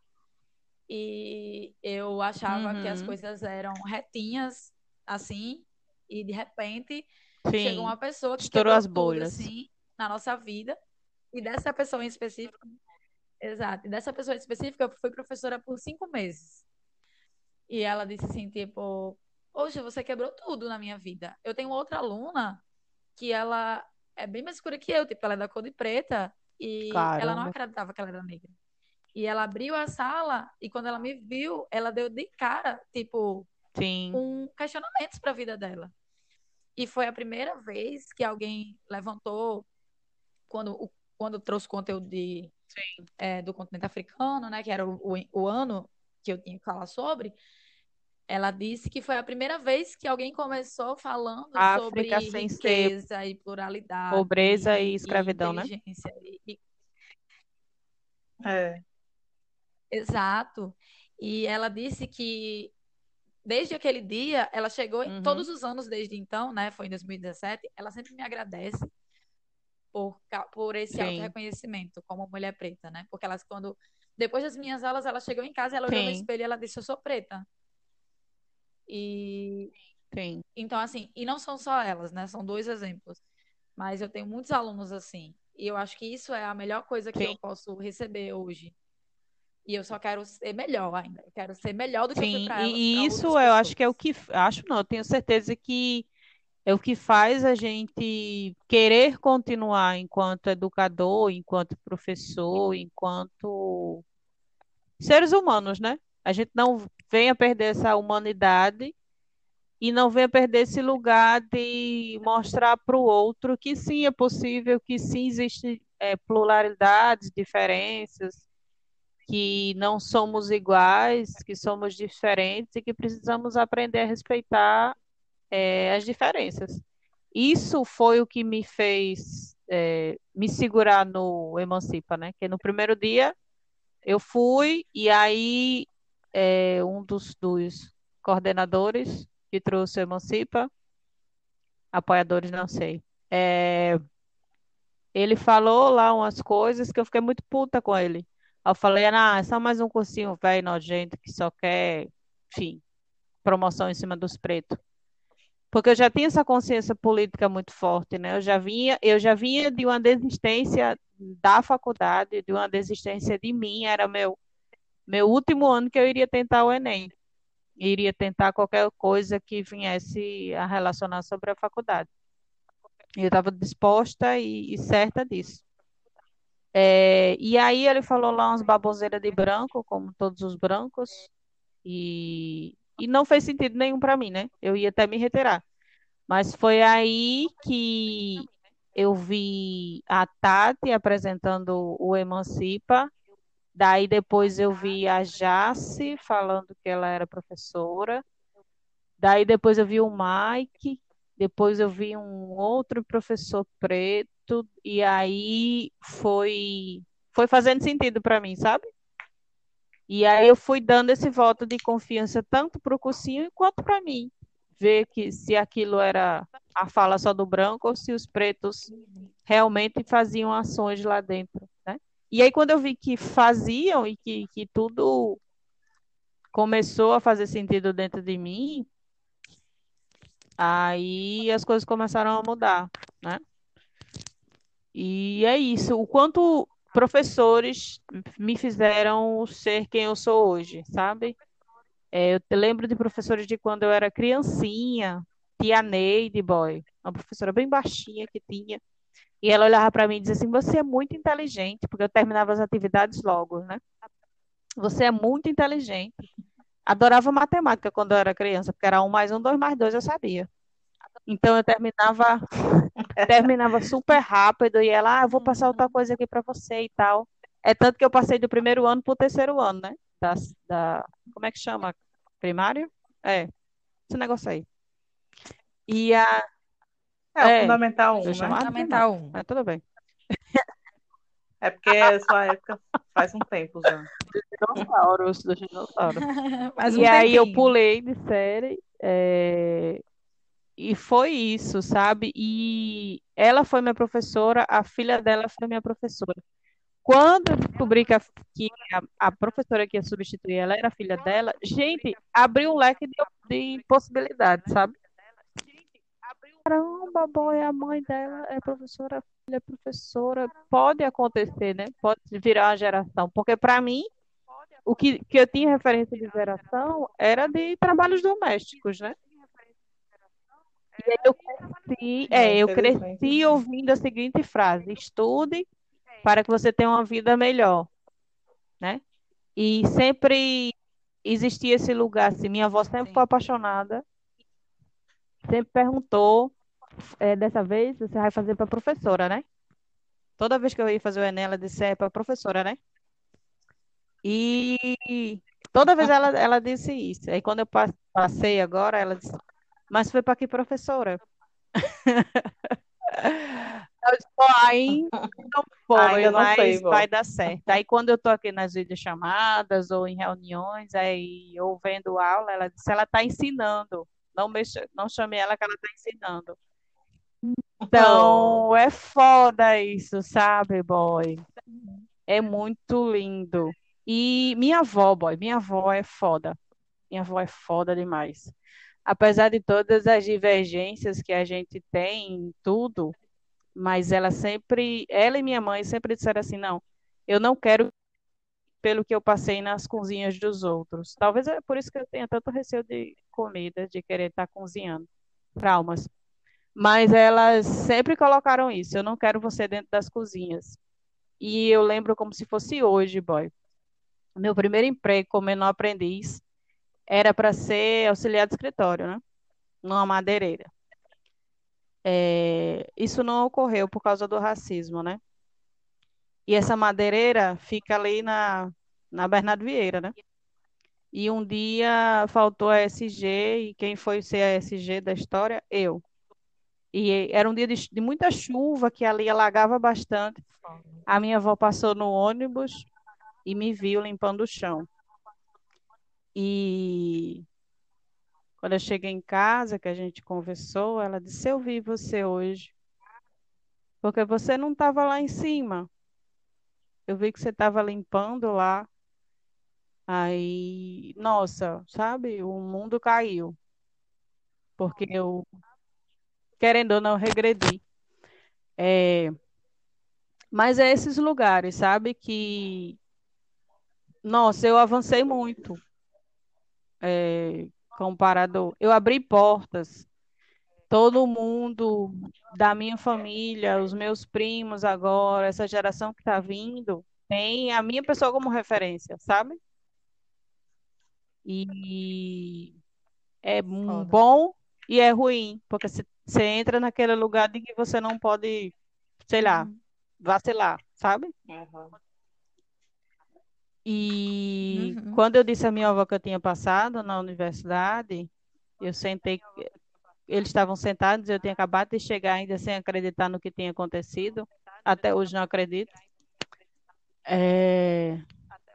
e eu achava que as Uhum. coisas eram retinhas, assim, e de repente Sim. chegou uma pessoa que Estourou as tudo, bolhas. assim, na nossa vida. E dessa pessoa em específico, exato, e dessa pessoa em específico, eu fui professora por cinco meses. E ela disse assim, tipo, hoje você quebrou tudo na minha vida. Eu tenho outra aluna que ela é bem mais escura que eu, tipo, ela é da cor de preta e ela não Caramba. acreditava que ela era negra. E ela abriu a sala e quando ela me viu, ela deu de cara, tipo, Sim. com questionamentos para a vida dela. E foi a primeira vez que alguém levantou, quando, o- quando trouxe conteúdo de, é, do continente africano, né, que era o, o, o ano que eu tinha que falar sobre, ela disse que foi a primeira vez que alguém começou falando sobre África riqueza e pluralidade pobreza e e, e escravidão, né? e É. Exato. E ela disse que desde aquele dia, ela chegou, Uhum. todos os anos desde então, né? Foi em 2017, ela sempre me agradece por, por esse auto-reconhecimento como mulher preta, né? Porque elas, quando. Depois das minhas aulas, ela chegou em casa, ela olhou no Sim. espelho e ela disse: Eu sou preta. E Sim. então, assim, e não são só elas, né? São dois exemplos. Mas eu tenho muitos alunos assim. E eu acho que isso é a melhor coisa que Sim. eu posso receber hoje. E eu só quero ser melhor ainda. Eu quero ser melhor do que eu Sim, para elas, e, para isso eu acho que é o pessoas. que, acho não, eu tenho certeza que é o que faz a gente querer continuar enquanto educador, enquanto professor, enquanto seres humanos, né? A gente não venha perder essa humanidade e não venha perder esse lugar de mostrar para o outro que sim é possível, que sim existe é, pluralidades, diferenças, que não somos iguais, que somos diferentes e que precisamos aprender a respeitar é, as diferenças. Isso foi o que me fez é, me segurar no Emancipa, né? Que no primeiro dia eu fui e aí é, um dos, dos coordenadores que trouxe o Emancipa, apoiadores, não sei, é, ele falou lá umas coisas que eu fiquei muito puta com ele. Eu falei, ah, é só mais um cursinho velho nojento que só quer, enfim, promoção em cima dos pretos. Porque eu já tinha essa consciência política muito forte, né? Eu já vinha, eu já vinha de uma desistência da faculdade, de uma desistência de mim, era meu meu último ano que eu iria tentar o Enem. Iria tentar qualquer coisa que viesse a relacionar sobre a faculdade. Eu estava disposta e, e certa disso. É, e aí ele falou lá umas baboseiras de branco, como todos os brancos, e, e não fez sentido nenhum para mim, né? Eu ia até me retirar. Mas foi aí que eu vi a Tati apresentando o Emancipa, daí depois eu vi a Jace falando que ela era professora, daí depois eu vi o Mike, depois eu vi um outro professor preto, e aí foi, foi fazendo sentido para mim, sabe? E aí eu fui dando esse voto de confiança tanto para o cursinho quanto para mim, ver que se aquilo era a fala só do branco ou se os pretos realmente faziam ações lá dentro, né? E aí quando eu vi que faziam e que, que tudo começou a fazer sentido dentro de mim, aí as coisas começaram a mudar, né? E é isso, o quanto professores me fizeram ser quem eu sou hoje, sabe? É, eu lembro de professores de quando eu era criancinha, tia Neide Boy, uma professora bem baixinha que tinha, e ela olhava para mim e dizia assim: Você é muito inteligente, porque eu terminava as atividades logo, né? Você é muito inteligente. Adorava matemática quando eu era criança, porque era um mais um, dois mais dois, eu sabia. Então eu terminava, terminava super rápido e ela, ah, eu vou passar outra coisa aqui para você e tal. É tanto que eu passei do primeiro ano para o terceiro ano, né? Da, da, como é que chama? Primário? É, esse negócio aí. E a, É, o É, Fundamental 1, eu né? Fundamental primário. 1. Mas tudo bem. É porque a sua época faz um tempo já. Dinossauros, dos dinossauros. Mais um E aí eu tempinho. pulei de série, é, e foi isso, sabe? E ela foi minha professora, a filha dela foi minha professora. Quando eu descobri que a, que a, a professora que ia substituir ela era filha dela, gente, abriu um leque de, de possibilidades, sabe? Caramba, boy, a mãe dela é professora, a filha é professora. Pode acontecer, né? Pode virar uma geração. Porque para mim, o que, que eu tinha referência de geração era de trabalhos domésticos, né? Aí eu cresci, É, é, eu cresci ouvindo a seguinte frase: estude para que você tenha uma vida melhor, né? E sempre existia esse lugar, assim, minha avó sempre foi apaixonada, sempre perguntou, é, dessa vez você vai fazer para professora, né? Toda vez que eu ia fazer o Enem, ela disse, é para professora, né? E toda vez ela, ela disse isso. Aí quando eu pa- passei agora, ela disse, mas foi para que professora? Eu disse, "Ó, ainda não foi, Ainda não mas sei, vai dar certo. Aí quando eu tô aqui nas videochamadas ou em reuniões, aí eu vendo aula, ela disse, ela está ensinando. Não mexa, não chame ela que ela está ensinando. Então, é foda isso, sabe, boy? É muito lindo. E minha avó, boy, minha avó é foda. Minha avó é foda demais. Apesar de todas as divergências que a gente tem em tudo, mas ela sempre, ela e minha mãe sempre disseram assim, não, eu não quero pelo que eu passei nas cozinhas dos outros. Talvez é por isso que eu tenha tanto receio de comida, de querer estar cozinhando. Traumas. Mas elas sempre colocaram isso, eu não quero você dentro das cozinhas. E eu lembro como se fosse hoje, boy. Meu primeiro emprego como menor aprendiz era para ser auxiliar de escritório, né? Numa madeireira. É, isso não ocorreu por causa do racismo, né? E essa madeireira fica ali na, na Bernardo Vieira, né? E um dia faltou a SG, e quem foi ser a SG da história? Eu. E era um dia de, de muita chuva, que ali alagava bastante. A minha avó passou no ônibus e me viu limpando o chão. E quando eu cheguei em casa, que a gente conversou, ela disse: Eu vi você hoje, porque você não estava lá em cima. Eu vi que você estava limpando lá. Aí, nossa, sabe? O mundo caiu, porque eu, querendo ou não, regredi. É, mas é esses lugares, sabe? Que, nossa, eu avancei muito. É, comparado, eu abri portas. Todo mundo da minha família, os meus primos agora, essa geração que está vindo, tem a minha pessoa como referência, sabe? E é Foda. bom e é ruim, porque você entra naquele lugar de que você não pode, sei lá, Uhum. vacilar, sabe? Aham. E Uhum. quando eu disse à minha avó que eu tinha passado na universidade, eu sentei, eles estavam sentados, eu tinha acabado de chegar ainda sem acreditar no que tinha acontecido. Até hoje não acredito. É,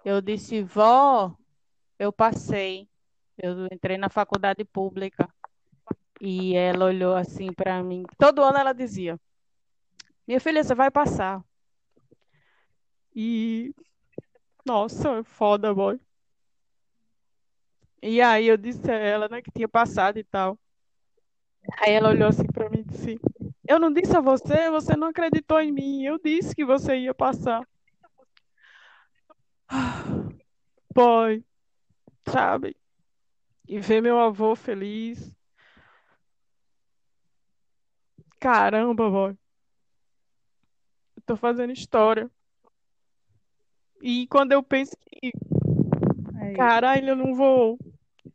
eu disse, vó, eu passei. Eu entrei na faculdade pública. E ela olhou assim para mim. Todo ano ela dizia: Minha filha, você vai passar. E, nossa, foda, boy. E aí eu disse a ela, né, que tinha passado e tal. Aí ela olhou assim para mim e disse: Eu não disse a você, você não acreditou em mim. Eu disse que você ia passar. Boy, sabe? E ver meu avô feliz. Caramba, boy. Eu tô fazendo história. E quando eu penso que, É caralho, eu não vou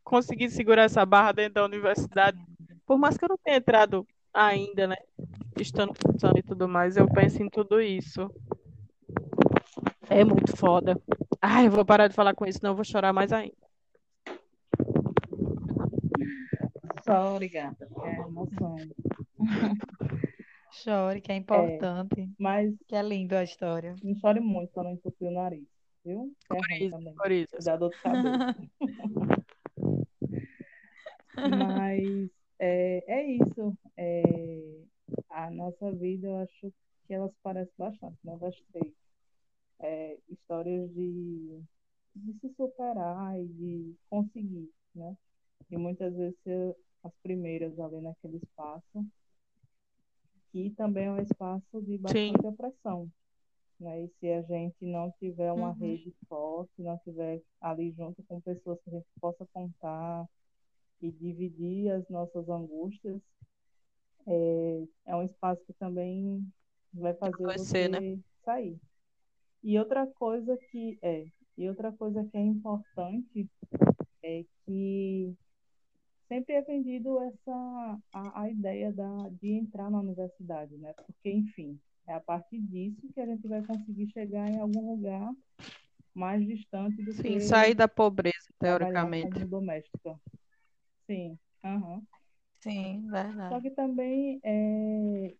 conseguir segurar essa barra dentro da universidade, por mais que eu não tenha entrado ainda, né? Estando cursando e tudo mais, eu penso em tudo isso. É muito foda. Ai, eu vou parar de falar com isso, senão eu vou chorar mais ainda. Só obrigada. É emoção. Chore, que é importante. Mas Que é lindo a história. não chore muito para não entupir o nariz, viu? É ruim também. Por isso. Dá dor de cabeça. Mas é, é isso. É, a nossa vida, eu acho que elas parecem bastante, né? Das três. É, histórias de, de se superar e de conseguir, né? E muitas vezes ser as primeiras ali naquele espaço, que também é um espaço de bastante opressão. Né? E se a gente não tiver uma Uhum. rede forte, não tiver ali junto com pessoas que a gente possa contar e dividir as nossas angústias, é, é um espaço que também vai fazer Vai você ser, né? sair. E outra coisa que é, e outra coisa que é importante é que sempre é vendido essa a, a ideia da, de entrar na universidade, né? Porque, enfim, é a partir disso que a gente vai conseguir chegar em algum lugar mais distante do Sim, que sair da pobreza, teoricamente. como doméstica. Sim, aham. Sim, Só verdade. que também, é,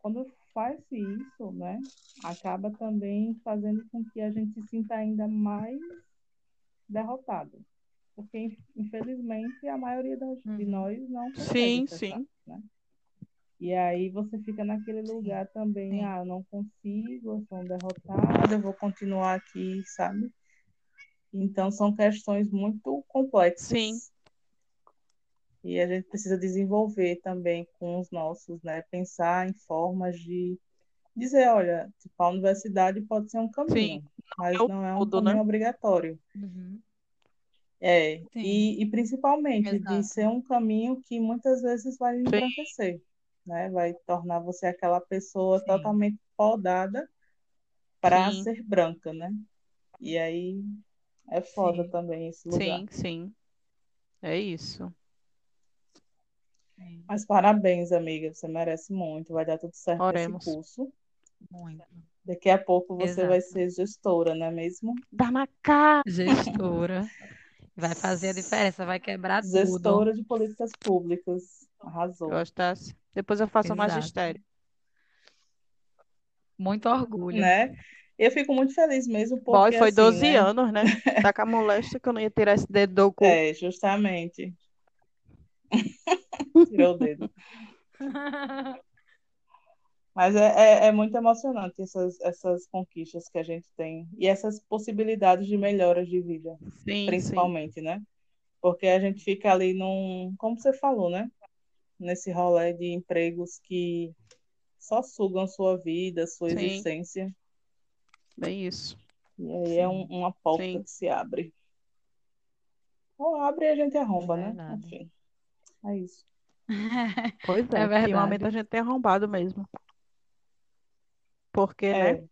quando faz-se isso, né, acaba também fazendo com que a gente se sinta ainda mais derrotado. Porque, infelizmente, a maioria das, de Uhum. nós não Sim, consegue acessar, sim. né? E aí você fica naquele lugar também, sim. ah, eu não consigo, eu sou um derrotado, eu vou continuar aqui, sabe? Então são questões muito complexas. Sim. E a gente precisa desenvolver também com os nossos, né? Pensar em formas de dizer, olha, tipo, a universidade pode ser um caminho, mas é não é um todo, caminho né? obrigatório. Uhum. É, e, e principalmente de Exato. ser um caminho que muitas vezes vai embranquecer, né? Vai tornar você aquela pessoa Sim. totalmente podada para ser branca, né? E aí é foda Sim. também esse lugar. sim, sim. É isso. Mas parabéns, amiga, você merece muito, vai dar tudo certo nesse Oremos. curso. Muito. Daqui a pouco você vai Exato. ser gestora, não é mesmo? Dá na cara. Gestora. Vai fazer a diferença, vai quebrar tudo. Gestora de políticas públicas. Arrasou. Gostasse? Depois eu faço o Exato. magistério. Muito orgulho. Né? Eu fico muito feliz mesmo Boy, porque foi assim, 12 né? anos, né? Tá com a moléstia que eu não ia tirar esse dedo do cu. É, justamente. Tirou o dedo. Mas é, é, é muito emocionante essas, essas conquistas que a gente tem e essas possibilidades de melhoras de vida, Sim, sim. principalmente, né? Porque a gente fica ali num, como você falou, né? Nesse rolê de empregos que só sugam sua vida, sua Sim. existência. Bem isso. E aí é um- uma porta Sim. que se abre. Ou abre e a gente arromba, né? Verdade. Enfim, é isso. Pois É é, verdade. ultimamente a gente tem arrombado mesmo. Porque, né? É,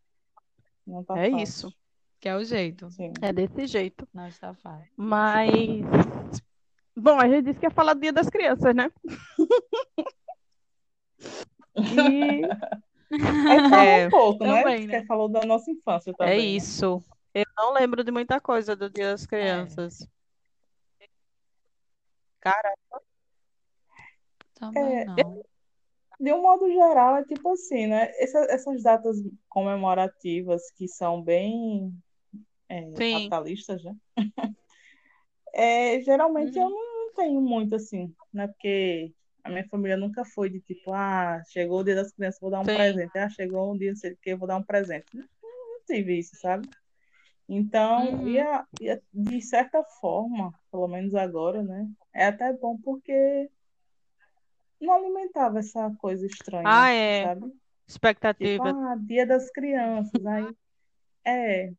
não tá É fácil. isso. Que é o jeito. Sim. É desse jeito. Não está fácil. Mas, bom, a gente disse que ia falar do Dia das Crianças, né? E Aí falou É, um pouco, né? também, né? Porque falou da nossa infância é também, né? isso. Eu não lembro de muita coisa do Dia das Crianças. Cara, Também É, não. De um modo geral, é tipo assim, né? Essa- essas datas comemorativas que são bem é, sim, capitalistas, né? É, geralmente eu Uhum. não tenho muito assim, né? Porque a minha família nunca foi de tipo, ah, chegou o dia das crianças, vou dar um sim, presente. Ah, chegou um dia, sei o que, vou dar um presente. Não, não tive isso, sabe? Então, Uhum. ia, de certa forma, pelo menos agora, né? É até bom porque não alimentava essa coisa estranha, Ah, é. sabe? Tipo, Expectativa. ah, dia das crianças, aí é,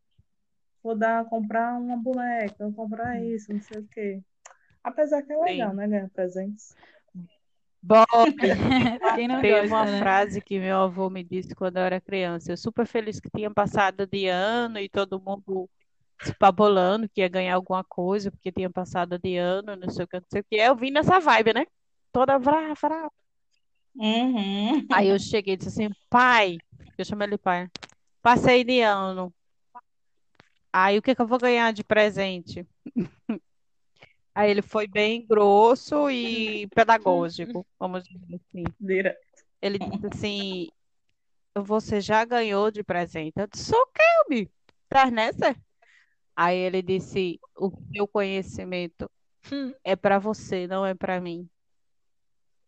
vou dar, comprar uma boneca, vou comprar isso, não sei o quê. Apesar que é legal, Sim. né, ganhar presentes. Bob, Quem não teve gosta, uma né? frase que meu avô me disse quando eu era criança. Eu super feliz que tinha passado de ano e todo mundo se pabolando que ia ganhar alguma coisa porque tinha passado de ano, não sei o que, não sei o que. Eu vim nessa vibe, né? Toda vrá, vrá. Uhum. Aí eu cheguei e disse assim, pai, eu chamei ele pai, passei de ano. Aí o que que eu vou ganhar de presente? Aí ele foi bem grosso e pedagógico, vamos dizer assim. Ele disse assim, você já ganhou de presente? Eu disse, o quê, Bi? Tá nessa? Aí ele disse, o seu conhecimento Hum. é para você, não é para mim.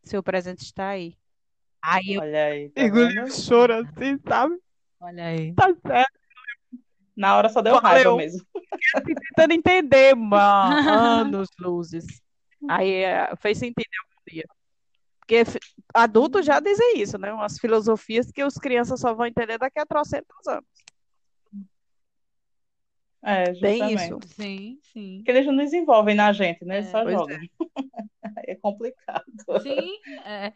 Seu presente está aí. Aí eu Olha aí, tá engoli vendo? o choro assim, sabe? Olha aí. Tá certo. Na hora só deu raiva Valeu. mesmo. Tentando entender, mano. Anos luzes. Aí é, fez sentido algum dia. Porque fi- adultos já dizem isso, né? Umas filosofias que os crianças só vão entender daqui a trocentos anos. É, Bem justamente. isso. Sim, sim. Porque eles não desenvolvem na gente, né? Eles É. só jogam. É complicado. Sim, é.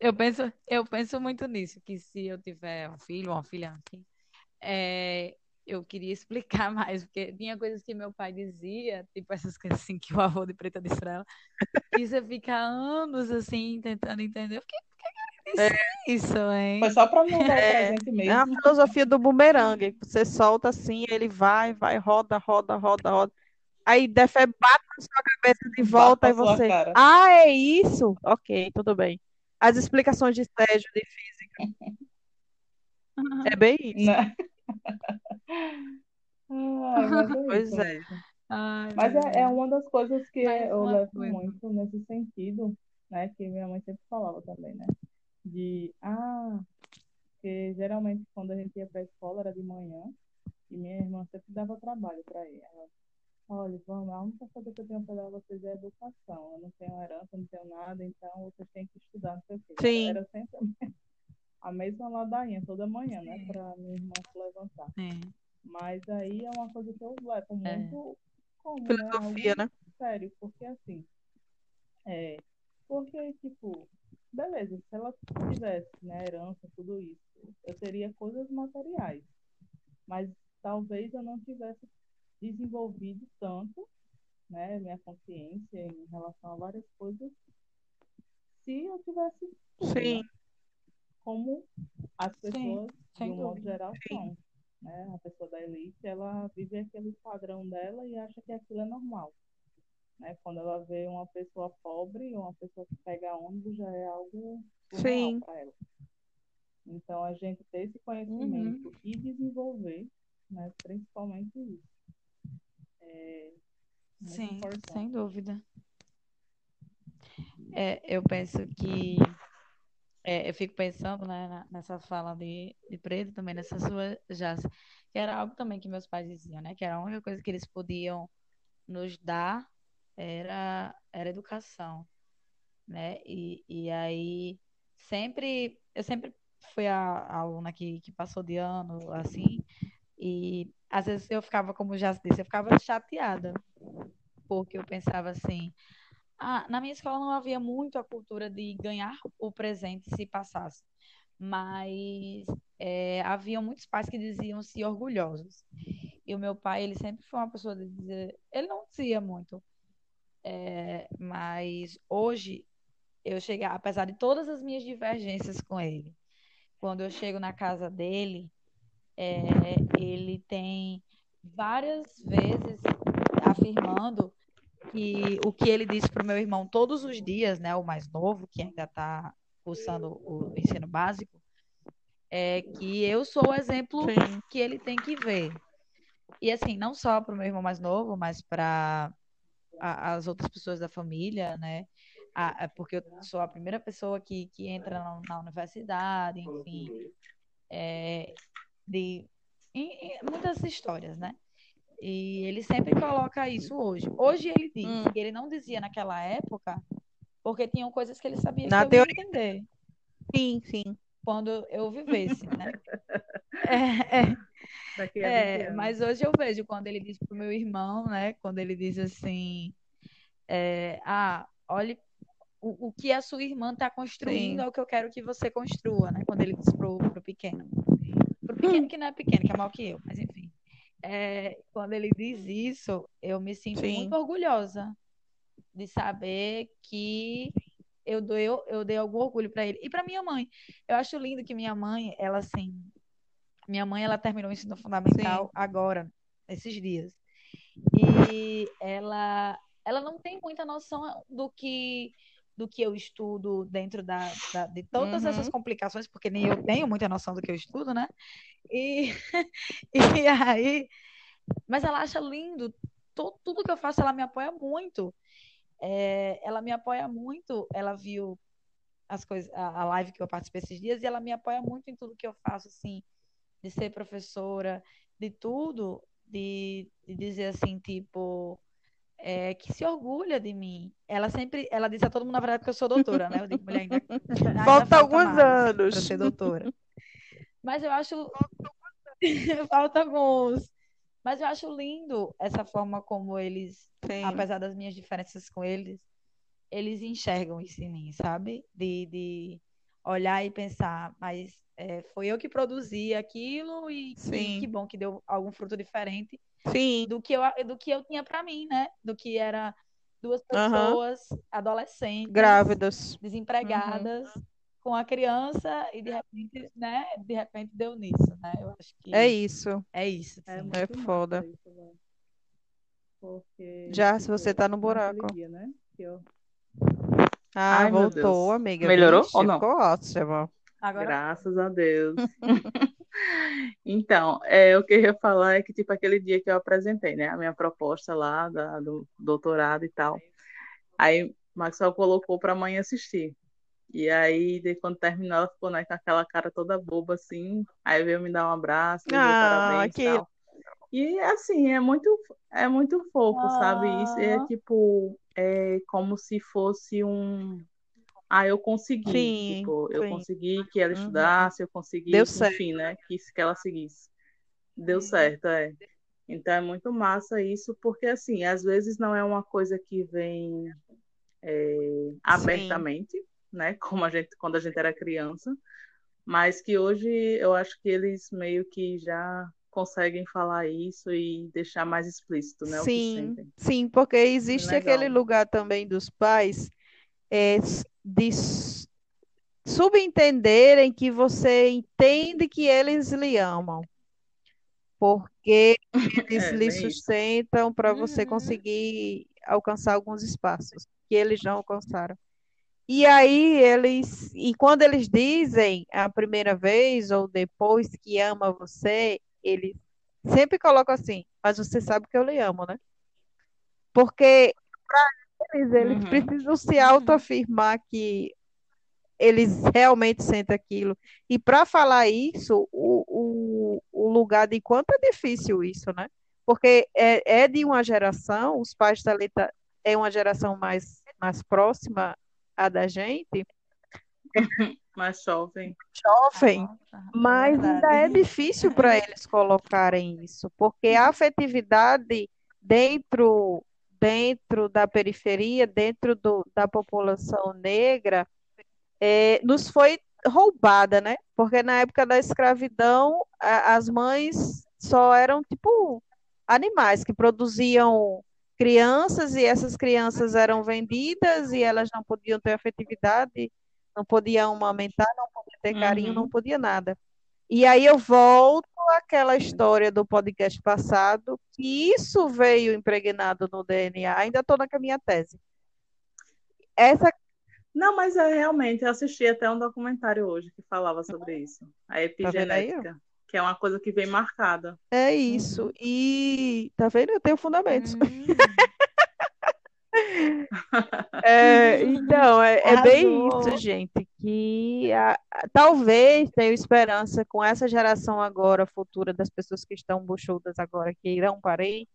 Eu penso, eu penso muito nisso, que se eu tiver um filho ou uma filha, enfim, é, eu queria explicar mais, porque tinha coisas que meu pai dizia, tipo essas coisas assim que o avô de Preta disse pra ela, que você fica anos assim tentando entender. O que, disse isso, hein? Foi só para não dar o É, presente É a mesmo. filosofia do bumerangue. Você solta assim, ele vai, vai, roda, roda, roda, roda. Aí Defé bate na sua cabeça de volta e você. cara. Ah, é isso? Ok, tudo bem. As explicações de Sérgio de física. É bem isso. Né? Mas é Pois isso é. mesmo. Ai, Mas é, é uma das coisas que Mais eu levo coisa. muito nesse sentido, né? Que minha mãe sempre falava também, né? De, ah, porque geralmente quando a gente ia para a escola era de manhã e minha irmã sempre dava trabalho para ir. Ela, olha, vamos, a única coisa que eu tenho para dar a vocês é educação. Eu não tenho herança, não tenho nada, então vocês têm que estudar, não sei o quê. Era, Sim. era sempre a mesma ladainha toda manhã, né? Para minha irmã se levantar. Sim. Mas aí é uma coisa que eu levo É. muito como, né? Filosofia, né? sério, porque assim, é, porque, tipo, beleza, se ela tivesse, né, herança, tudo isso, eu teria coisas materiais, mas talvez eu não tivesse desenvolvido tanto, né, minha consciência em relação a várias coisas, se eu tivesse tudo, Sim. né? Como as Sim, pessoas, de sem um modo geral, são, né? A pessoa da elite, ela vive aquele padrão dela e acha que aquilo é normal né? Quando ela vê uma pessoa pobre, uma pessoa que pega ônibus, já é algo surreal para ela. Então, a gente ter esse conhecimento e desenvolver, né? Principalmente isso. É Sim, importante. sem dúvida. É, eu penso que é, eu fico pensando, né, nessa fala de, de Preto, também nessa sua, Jace, que era algo também que meus pais diziam, né, que era a única coisa que eles podiam nos dar era, era educação, né, e, e aí sempre, eu sempre fui a, a aluna que, que passou de ano, assim, e às vezes eu ficava, como já disse, eu ficava chateada, porque eu pensava assim, ah, na minha escola não havia muito a cultura de ganhar o presente se passasse, mas é, havia muitos pais que diziam-se orgulhosos. E o meu pai, ele sempre foi uma pessoa de dizer, ele não dizia muito, é, mas hoje eu cheguei, apesar de todas as minhas divergências com ele, quando eu chego na casa dele, é, ele tem várias vezes afirmando que o que ele disse para o meu irmão todos os dias, né, o mais novo, que ainda está cursando o ensino básico, é que eu sou o exemplo Sim. que ele tem que ver. E assim, não só para o meu irmão mais novo, mas para as outras pessoas da família, né? A- a- porque eu sou a primeira pessoa que, que entra na, na universidade, enfim, é, de em- em muitas histórias, né? E ele sempre coloca isso hoje. Hoje ele diz, Hum. ele não dizia naquela época, porque tinham coisas que ele sabia que Na eu ia teoria. entender Sim, sim. quando eu vivesse, né? É, é, Daqui a 20 é, mas hoje eu vejo quando ele diz pro meu irmão, né? Quando ele diz assim, é, ah, olhe o, o que a sua irmã está construindo Sim. é o que eu quero que você construa, né? Quando ele diz pro, pro pequeno. Pro pequeno que não é pequeno, que é maior que eu, mas enfim. É, quando ele diz isso, eu me sinto Sim. muito orgulhosa de saber que eu dei, eu dei algum orgulho para ele. E para minha mãe. Eu acho lindo que minha mãe, ela assim, minha mãe, ela terminou o ensino fundamental agora, esses dias. E ela, ela não tem muita noção do que do que eu estudo dentro da, da- de todas essas Uhum. complicações, porque nem eu tenho muita noção do que eu estudo, né? E, e aí, mas ela acha lindo, to- tudo que eu faço, ela me apoia muito. É, ela me apoia muito, ela viu as coisas, a, a live que eu participei esses dias, e ela me apoia muito em tudo que eu faço, assim, de ser professora, de tudo, de, de dizer assim, tipo, é, que se orgulha de mim. Ela sempre, ela disse a todo mundo, na verdade, que eu sou doutora, né? Eu digo, mulher, ainda, ainda Falta alguns mais para anos. ser doutora. Mas eu acho. Falta alguns. Mas eu acho lindo essa forma como eles, Sim. apesar das minhas diferenças com eles, eles enxergam isso em mim, sabe? De, de olhar e pensar, mas é, foi eu que produzi aquilo e que, Sim. que bom que deu algum fruto diferente Sim. do que eu, do que eu tinha para mim, né? Do que era duas pessoas adolescentes, Grávidas. desempregadas, com a criança e de repente, né? De repente deu nisso, né? Eu acho que É isso. é isso, É sim. muito É foda. isso, velho. Porque, Já, se você tá no buraco. dia, né? Que eu... Ah, Ai, voltou, amiga. Melhorou Vixe, ou não? ficou ótimo. Agora, Graças a Deus. Então, é, o que eu ia falar é que, tipo, aquele dia que eu apresentei, né, a minha proposta lá da, do doutorado e tal, aí Maxwell colocou para a mãe assistir. E aí, de quando terminou, ela ficou, né, com aquela cara toda boba, assim, aí veio me dar um abraço, me Ah, parabéns e que tal. E, assim, é muito, é muito fofo, sabe? Isso é, Ah. tipo, é como se fosse um... Ah, eu consegui, sim, tipo, eu sim. consegui que ela Uhum. estudasse, eu consegui, Deu certo. enfim, né, que, que ela seguisse. Deu Uhum. certo, é. Então é muito massa isso, porque assim, às vezes não é uma coisa que vem é, Sim, abertamente, né, como a gente, quando a gente era criança, mas que hoje eu acho que eles meio que já conseguem falar isso e deixar mais explícito, né, sim, sim, porque existe aquele lugar também dos pais é, de subentenderem que você entende que eles lhe amam, porque eles É, lhe sustentam para você Uhum. conseguir alcançar alguns espaços que eles não alcançaram. E aí eles, e quando eles dizem a primeira vez ou depois que ama você, eles sempre colocam assim, mas você sabe que eu lhe amo, né? Porque eles, eles Uhum. precisam se Uhum. autoafirmar que eles realmente sentem aquilo. E para falar isso, o, o, o lugar de quanto é difícil isso, né? Porque é, é de uma geração, os pais da Leta é uma geração mais, mais próxima à da gente, Mas jovem. jovem, Nossa, é mas ainda é difícil para eles colocarem isso, porque a afetividade dentro, dentro da periferia, dentro do, da população negra, é, nos foi roubada, né? Porque na época da escravidão, a- as mães só eram tipo animais que produziam crianças e essas crianças eram vendidas e elas não podiam ter afetividade, não podiam amamentar, não podiam ter carinho, não Uhum. podia nada. E aí eu volto àquela história do podcast passado, que isso veio impregnado no DNA. Ainda estou na minha tese. Essa Não, mas é realmente, eu assisti até um documentário hoje que falava sobre isso, a Tá epigenética, que é uma coisa que vem marcada. É isso. Uhum. E tá vendo? Eu tenho fundamentos. Hum, É, então, é, é bem isso, gente, que a- a- talvez tenha esperança com essa geração agora, futura, das pessoas que estão buchudas agora, que irão parir,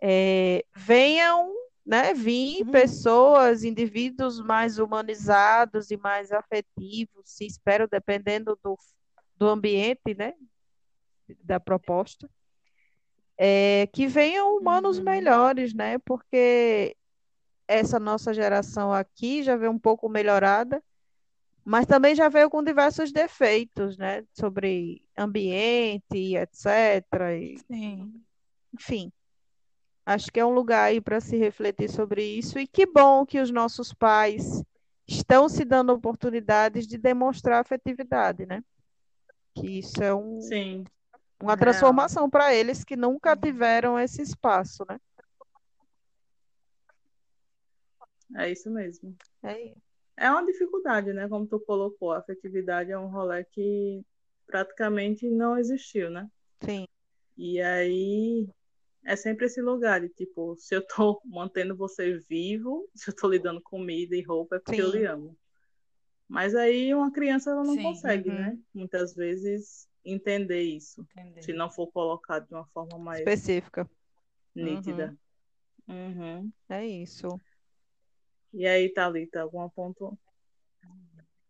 é, venham, né, vir Uhum. pessoas, indivíduos mais humanizados e mais afetivos, se espero, dependendo do, do ambiente, né, da proposta, é, que venham humanos Uhum. melhores, né, porque essa nossa geração aqui já veio um pouco melhorada, mas também já veio com diversos defeitos, né, sobre ambiente, etc. E, Sim. enfim, acho que é um lugar aí para se refletir sobre isso. E que bom que os nossos pais estão se dando oportunidades de demonstrar afetividade, né? Que isso é um, Sim, uma real. transformação para eles que nunca tiveram esse espaço, né? É isso mesmo. É, É uma dificuldade, né? Como tu colocou, a afetividade é um rolê que praticamente não existiu, né? sim, E aí é sempre esse lugar de tipo, se eu tô mantendo você vivo, se eu tô lhe dando comida e roupa, é porque eu sim, lhe amo. Mas aí uma criança ela não Sim. consegue, uhum, né? Muitas vezes entender isso, se Entendeu? não for colocado de uma forma mais específica. Uhum, nítida. Uhum. é isso. E aí, Thalita, algum ponto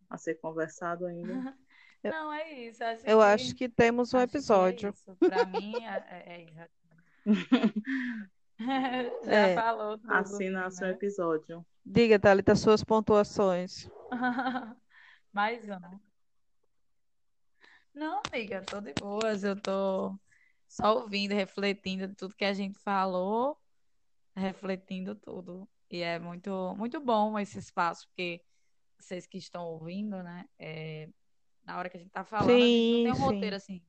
a ser conversado ainda? Não, é isso. Acho eu acho que que temos um acho que é episódio. isso. Para mim, é, é, é- já É, falou tudo, Assina assim, seu né? episódio. diga, Thalita, suas pontuações. Mais um. Não, amiga, tô de boas. Eu tô só ouvindo, refletindo tudo que a gente falou, refletindo tudo. E é muito, muito bom esse espaço, porque vocês que estão ouvindo, né? é, na hora que a gente tá falando, a gente não tem Sim, um roteiro sim. assim,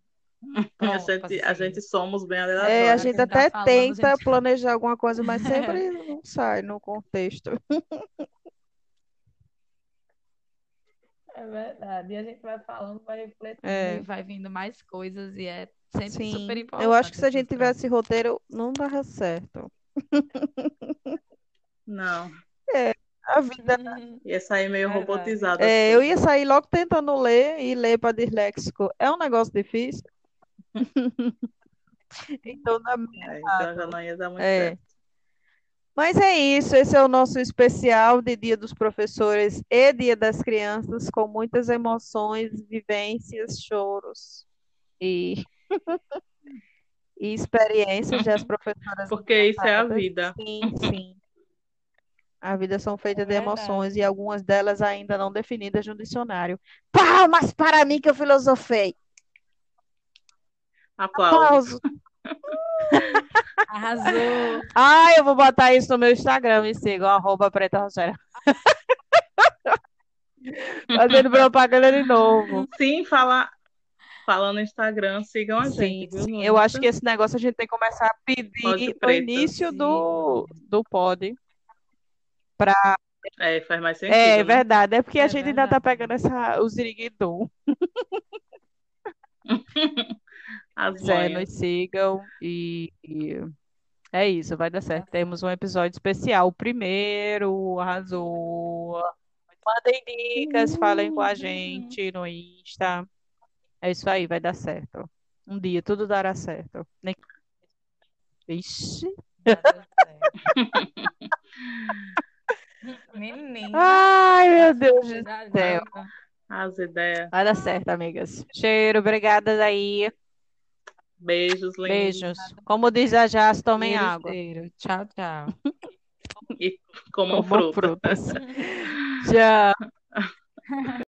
A pronto pra gente, ser a gente somos bem É, a aleatórios. gente que a gente tá até falando, a tenta gente. planejar alguma coisa, mas sempre não sai no contexto. É verdade. E a gente vai falando, vai refletindo É. e vai vindo mais coisas e é sempre Sim, super importante. eu acho que se a gente tivesse roteiro, não dava certo. Não. A vida. Ia sair meio Verdade. robotizada. É, as eu ia sair logo tentando ler e ler para disléxico. É um negócio difícil. Então, na É, então já não ia dar muito É. certo. Mas é isso, esse é o nosso especial de Dia dos Professores e Dia das Crianças, com muitas emoções, vivências, choros e, e experiências das professoras Porque isso é a vida. Sim, sim. A vida são feitas É de emoções e algumas delas ainda não definidas no dicionário. Palmas para mim que eu filosofei. Aplausos. Aplausos. Arrasou. Ah, eu vou botar isso no meu Instagram, me sigam, arroba Preta Rogéria. Fazendo propaganda de novo. Sim, fala, falando no Instagram, sigam a Sim, gente, sim. Eu acho que esse negócio a gente tem que começar a pedir no início Sim. do, do pod. Pra... É, faz mais sentido, É né? verdade, é porque a É gente ainda tá verdade. pegando essa, o ziriguidum. É, nos sigam e, e é isso, vai dar certo. Temos um episódio especial, o primeiro, arrasou. Mandem dicas, falem com a gente no Insta. É isso aí, vai dar certo. Um dia tudo dará certo. Nem... Ixi. Menina. Ai, meu Deus do céu. As ideias. Vai dar certo, amigas. Cheiro, obrigada aí. Beijos, lindos. Beijos. Como diz a Jazz, tomem água. cheiro. Tchau, tchau. E comam Comam fruta. frutas. Tchau.